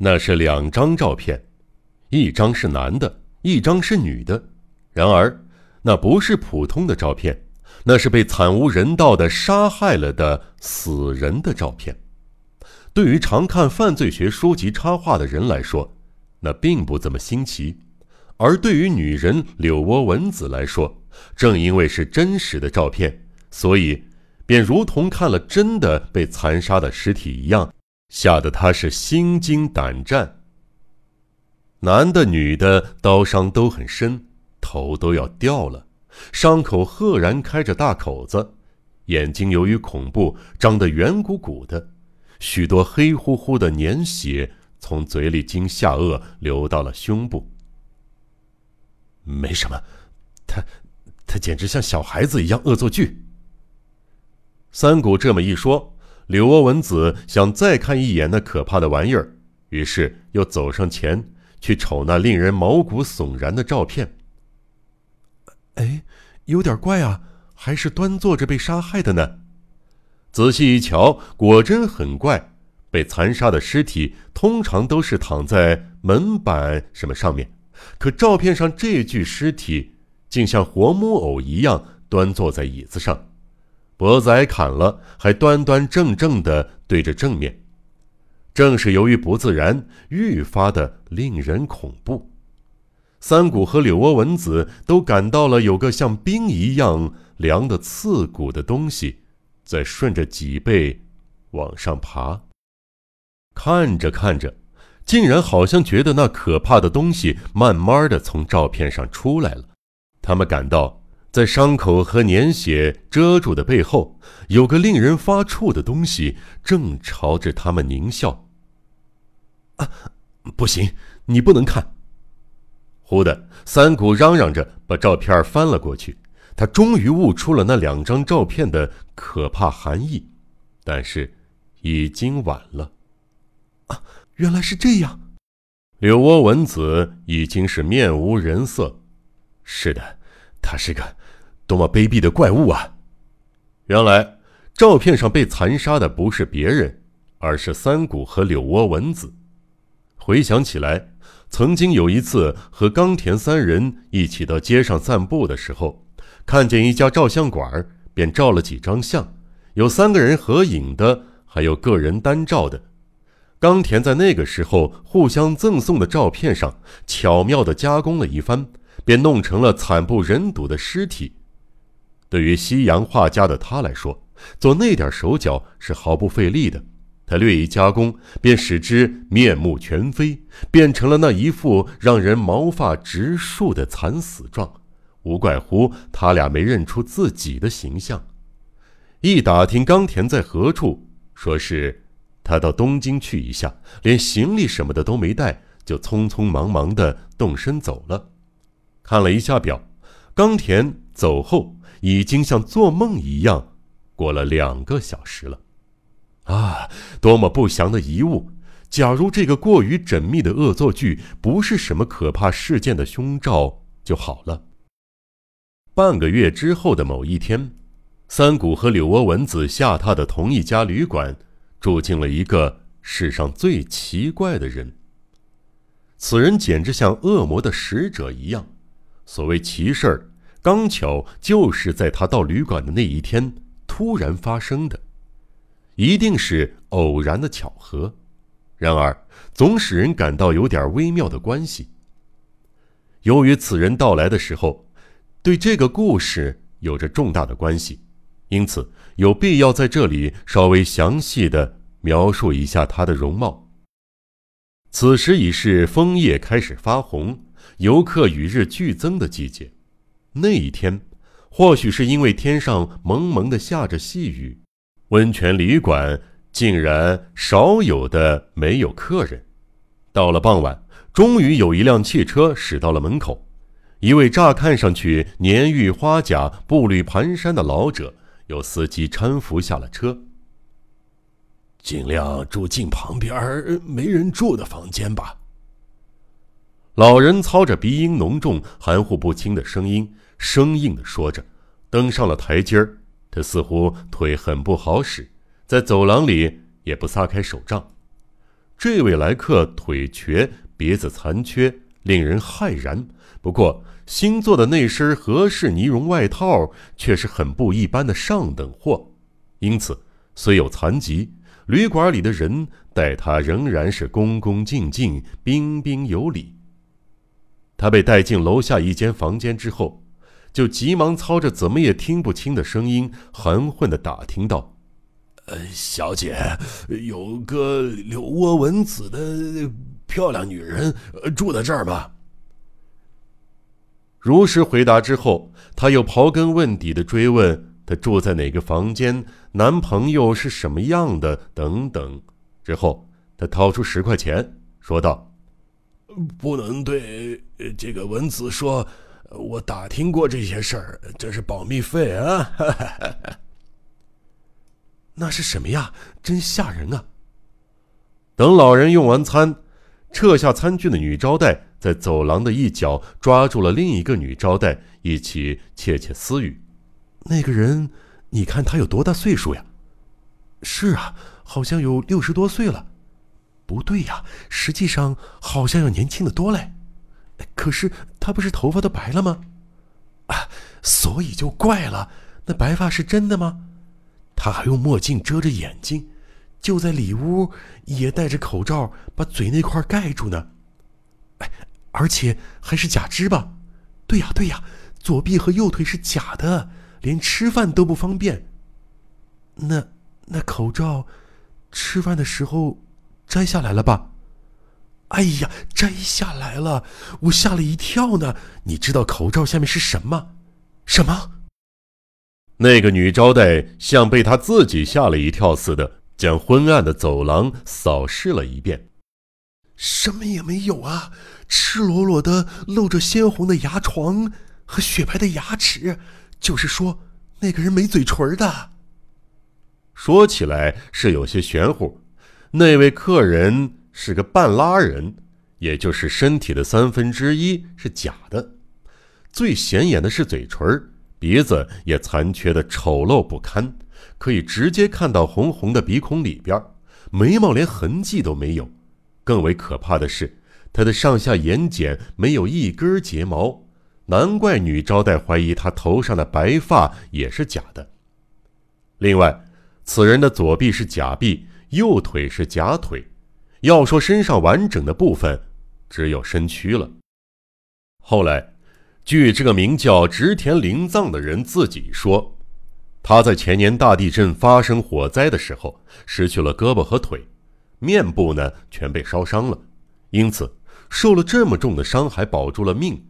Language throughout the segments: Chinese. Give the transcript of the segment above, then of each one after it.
那是两张照片，一张是男的，一张是女的。然而，那不是普通的照片，那是被惨无人道的杀害了的死人的照片。对于常看犯罪学书籍插画的人来说，那并不怎么新奇；而对于女人柳窝文子来说，正因为是真实的照片，所以便如同看了真的被残杀的尸体一样，吓得他是心惊胆战。男的、女的刀伤都很深。头都要掉了，伤口赫然开着大口子，眼睛由于恐怖张得圆鼓鼓的，许多黑乎乎的粘血从嘴里经下颚流到了胸部。没什么，他，他简直像小孩子一样恶作剧。三谷这么一说，柳窝文子想再看一眼那可怕的玩意儿，于是又走上前去瞅那令人毛骨悚然的照片。哎，有点怪啊，还是端坐着被杀害的呢。仔细一瞧，果真很怪。被残杀的尸体通常都是躺在门板什么上面，可照片上这具尸体竟像活木偶一样端坐在椅子上，脖子挨砍了，还端端正正的对着正面。正是由于不自然，愈发的令人恐怖。三谷和柳窝文子都感到了有个像冰一样凉的刺骨的东西，在顺着脊背往上爬。看着看着，竟然好像觉得那可怕的东西慢慢的从照片上出来了。他们感到，在伤口和粘血遮住的背后，有个令人发怵的东西正朝着他们狞笑。啊，不行，你不能看。忽的，三谷嚷嚷着把照片翻了过去。他终于悟出了那两张照片的可怕含义，但是已经晚了。啊，原来是这样！柳窝文子已经是面无人色。是的，他是个多么卑鄙的怪物啊！原来照片上被残杀的不是别人，而是三谷和柳窝文子。回想起来。曾经有一次和冈田三人一起到街上散步的时候，看见一家照相馆，便照了几张相，有三个人合影的，还有个人单照的。冈田在那个时候互相赠送的照片上巧妙地加工了一番，便弄成了惨不忍睹的尸体。对于西洋画家的他来说，做那点手脚是毫不费力的。他略一加工，便使之面目全非，变成了那一副让人毛发直竖的惨死状。无怪乎他俩没认出自己的形象。一打听冈田在何处，说是他到东京去一下，连行李什么的都没带，就匆匆忙忙的动身走了。看了一下表，冈田走后已经像做梦一样，过了两个小时了。啊，多么不祥的遗物！假如这个过于缜密的恶作剧不是什么可怕事件的凶兆就好了。半个月之后的某一天，三谷和柳窝文子下榻的同一家旅馆，住进了一个世上最奇怪的人。此人简直像恶魔的使者一样。所谓奇事儿，刚巧就是在他到旅馆的那一天突然发生的。一定是偶然的巧合，然而总使人感到有点微妙的关系。由于此人到来的时候，对这个故事有着重大的关系，因此有必要在这里稍微详细的描述一下他的容貌。此时已是枫叶开始发红、游客与日俱增的季节。那一天，或许是因为天上蒙蒙的下着细雨。温泉旅馆竟然少有的没有客人。到了傍晚，终于有一辆汽车驶到了门口。一位乍看上去年逾花甲、步履蹒跚的老者，由司机搀扶下了车。尽量住进旁边没人住的房间吧。老人操着鼻音浓重、含糊不清的声音，生硬的说着，登上了台阶儿。他似乎腿很不好使，在走廊里也不撒开手杖。这位来客腿瘸，鼻子残缺，令人骇然。不过，新做的那身合适呢绒外套却是很不一般的上等货，因此虽有残疾，旅馆里的人待他仍然是恭恭敬敬、彬彬有礼。他被带进楼下一间房间之后，就急忙操着怎么也听不清的声音，含混的打听道。呃，小姐，有个柳窝文子的漂亮女人住在这儿吗？如实回答之后，他又刨根问底的追问她住在哪个房间，男朋友是什么样的等等。之后，他掏出十块钱，说道：“不能对这个文子说，我打听过这些事儿，这是保密费啊。”那是什么呀？真吓人啊！等老人用完餐，撤下餐具的女招待在走廊的一角抓住了另一个女招待，一起窃窃私语：“那个人，你看他有多大岁数呀？”“是啊，好像有六十多岁了。”“不对呀，实际上好像要年轻的多嘞。”“可是他不是头发都白了吗？”“啊，所以就怪了。那白发是真的吗？”他还用墨镜遮着眼睛，就在里屋也戴着口罩，把嘴那块盖住呢。哎，而且还是假肢吧？对呀，对呀，左臂和右腿是假的，连吃饭都不方便。那那口罩，吃饭的时候摘下来了吧？哎呀，摘下来了，我吓了一跳呢。你知道口罩下面是什么？什么？那个女招待像被她自己吓了一跳似的，将昏暗的走廊扫视了一遍。什么也没有啊！赤裸裸的露着鲜红的牙床和雪白的牙齿，就是说，那个人没嘴唇的。说起来是有些玄乎，那位客人是个半拉人，也就是身体的三分之一是假的，最显眼的是嘴唇。鼻子也残缺的丑陋不堪，可以直接看到红红的鼻孔里边，眉毛连痕迹都没有。更为可怕的是，他的上下眼睑没有一根睫毛，难怪女招待怀疑他头上的白发也是假的。另外，此人的左臂是假臂，右腿是假腿，要说身上完整的部分，只有身躯了。后来。据这个名叫植田灵藏的人自己说，他在前年大地震发生火灾的时候失去了胳膊和腿，面部呢全被烧伤了，因此受了这么重的伤还保住了命，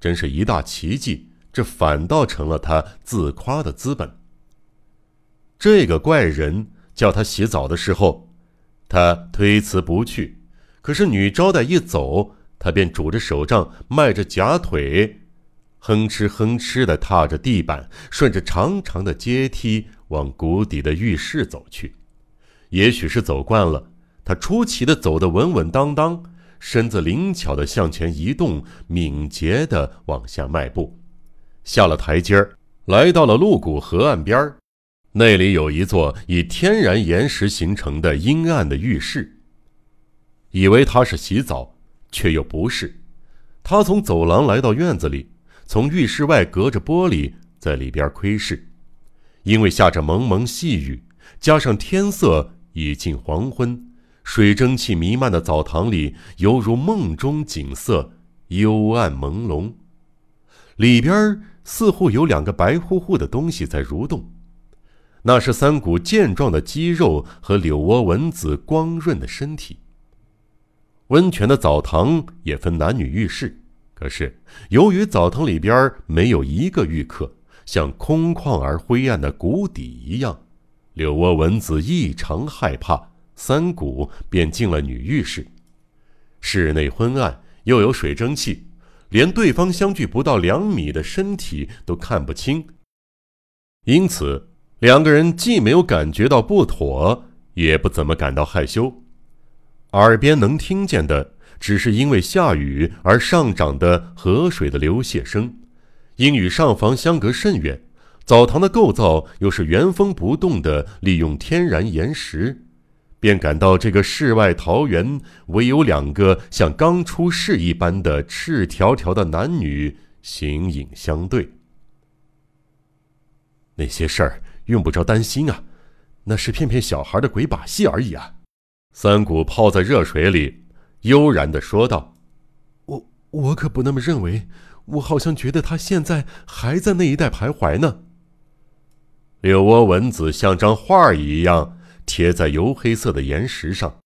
真是一大奇迹。这反倒成了他自夸的资本。这个怪人叫他洗澡的时候，他推辞不去，可是女招待一走，他便拄着手杖，迈着假腿。哼哧哼哧地踏着地板，顺着长长的阶梯往谷底的浴室走去。也许是走惯了，他出奇地走得稳稳当当，身子灵巧地向前移动，敏捷地往下迈步。下了台阶儿，来到了鹿谷河岸边儿，那里有一座以天然岩石形成的阴暗的浴室。以为他是洗澡，却又不是。他从走廊来到院子里。从浴室外隔着玻璃在里边窥视，因为下着蒙蒙细雨，加上天色已近黄昏，水蒸气弥漫的澡堂里犹如梦中景色，幽暗朦胧。里边似乎有两个白乎乎的东西在蠕动，那是三股健壮的肌肉和柳窝蚊子光润的身体。温泉的澡堂也分男女浴室。可是，由于澡堂里边没有一个浴客，像空旷而灰暗的谷底一样，柳窝蚊子异常害怕，三股便进了女浴室。室内昏暗，又有水蒸气，连对方相距不到两米的身体都看不清。因此，两个人既没有感觉到不妥，也不怎么感到害羞，耳边能听见的。只是因为下雨而上涨的河水的流泻声，因与上房相隔甚远，澡堂的构造又是原封不动的利用天然岩石，便感到这个世外桃源，唯有两个像刚出世一般的赤条条的男女形影相对。那些事儿用不着担心啊，那是骗骗小孩的鬼把戏而已啊。三谷泡在热水里，悠然的说道：“我我可不那么认为，我好像觉得他现在还在那一带徘徊呢。”柳窝蚊子像张画一样贴在油黑色的岩石上，